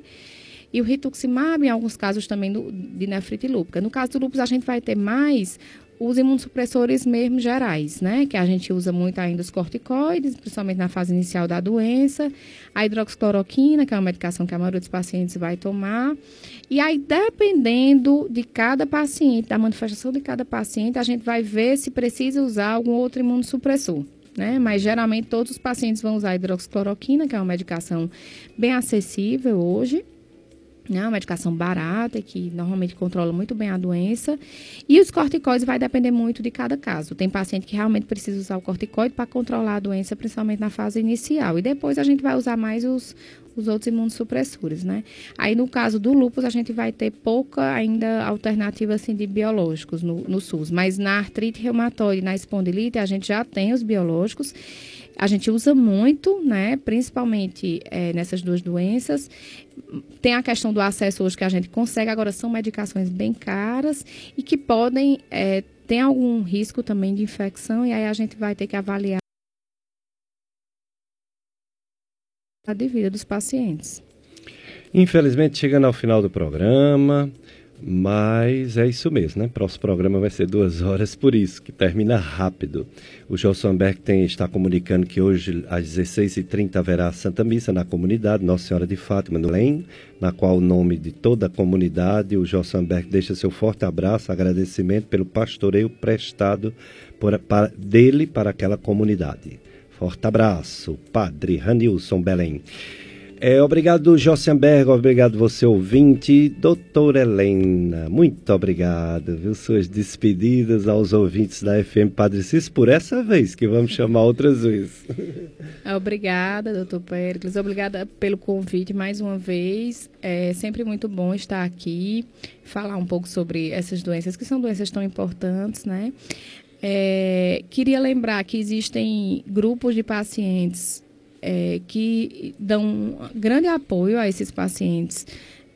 E o rituximab, em alguns casos também do, de nefrite lúpica. No caso do lúpus, a gente vai ter mais os imunossupressores mesmo gerais, né? Que a gente usa muito ainda os corticoides, principalmente na fase inicial da doença. A hidroxicloroquina, que é uma medicação que a maioria dos pacientes vai tomar. E aí, dependendo de cada paciente, da manifestação de cada paciente, a gente vai ver se precisa usar algum outro imunossupressor. Né? Mas geralmente todos os pacientes vão usar hidroxicloroquina, que é uma medicação bem acessível hoje né, uma medicação barata que normalmente controla muito bem a doença. E os corticoides vai depender muito de cada caso. Tem paciente que realmente precisa usar o corticoide para controlar a doença, principalmente na fase inicial. E depois a gente vai usar mais os, os outros imunossupressores, né? Aí no caso do lúpus a gente vai ter pouca ainda alternativa assim de biológicos no, no SUS, mas na artrite reumatoide, na espondilite a gente já tem os biológicos a gente usa muito, né, principalmente é, nessas duas doenças. Tem a questão do acesso hoje que a gente consegue, agora são medicações bem caras e que podem é, ter algum risco também de infecção, e aí a gente vai ter que avaliar a de vida dos pacientes. Infelizmente, chegando ao final do programa, mas é isso mesmo, né? Próximo programa vai ser duas horas, por isso, que termina rápido. O Jossenberg tem, está comunicando que hoje, às 16h30, haverá Santa Missa na comunidade Nossa Senhora de Fátima, no Lem, na qual, o nome de toda a comunidade, o Jossenberg deixa seu forte abraço, agradecimento pelo pastoreio prestado por, para, dele para aquela comunidade. Forte abraço, Padre Ranilson Belém. É, obrigado, Jossenberg, obrigado você ouvinte. Doutora Helena, muito obrigado, viu? Suas despedidas aos ouvintes da FM Padre Cis por essa vez, que vamos chamar outras vezes. Obrigada, doutor Péricles. Obrigada pelo convite mais uma vez. É sempre muito bom estar aqui, falar um pouco sobre essas doenças, que são doenças tão importantes, né? É, queria lembrar que existem grupos de pacientes é, que dão grande apoio a esses pacientes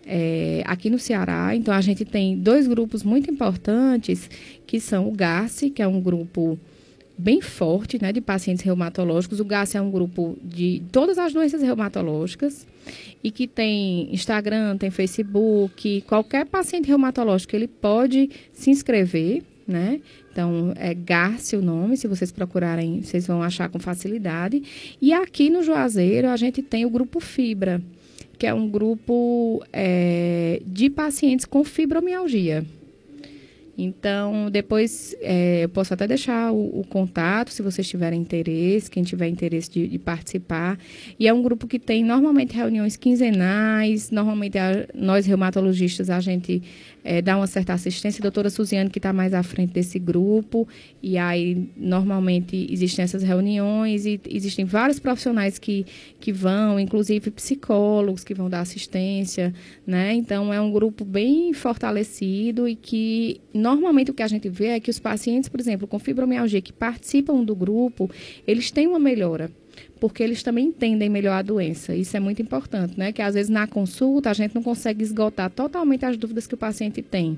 é, aqui no Ceará. Então, a gente tem dois grupos muito importantes, que são o GASE, que é um grupo bem forte né, de pacientes reumatológicos. O GASE é um grupo de todas as doenças reumatológicas e que tem Instagram, tem Facebook. Qualquer paciente reumatológico ele pode se inscrever, né? Então, é Garcia o nome, se vocês procurarem, vocês vão achar com facilidade. E aqui no Juazeiro, a gente tem o grupo Fibra, que é um grupo é, de pacientes com fibromialgia. Então, depois é, eu posso até deixar o, o, contato, se vocês tiverem interesse, quem tiver interesse de, de, participar. E é um grupo que tem normalmente reuniões quinzenais, normalmente a, nós reumatologistas, a gente é, dá uma certa assistência. A doutora Suziane, que está mais à frente desse grupo, e aí normalmente existem essas reuniões e existem vários profissionais que, que vão, inclusive psicólogos que vão dar assistência, né? Então é um grupo bem fortalecido e que normalmente o que a gente vê é que os pacientes, por exemplo, com fibromialgia que participam do grupo, eles têm uma melhora porque eles também entendem melhor a doença. Isso é muito importante, né? Que às vezes na consulta a gente não consegue esgotar totalmente as dúvidas que o paciente tem.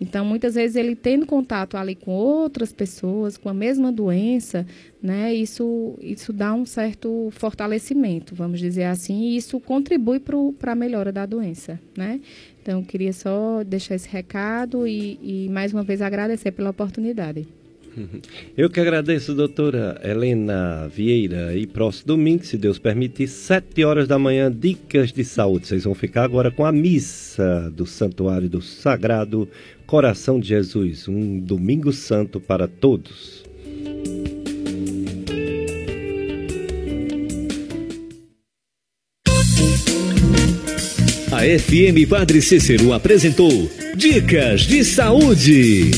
Então, muitas vezes ele tendo contato ali com outras pessoas com a mesma doença, né? Isso, isso dá um certo fortalecimento, vamos dizer assim, e isso contribui para a melhora da doença, né? Então, queria só deixar esse recado e, e mais uma vez agradecer pela oportunidade. Eu que agradeço, doutora Helena Vieira. E próximo domingo, se Deus permitir, sete horas da manhã, dicas de saúde. Vocês vão ficar agora com a missa do Santuário do Sagrado Coração de Jesus. Um domingo santo para todos. A FM Padre Cícero apresentou Dicas de Saúde.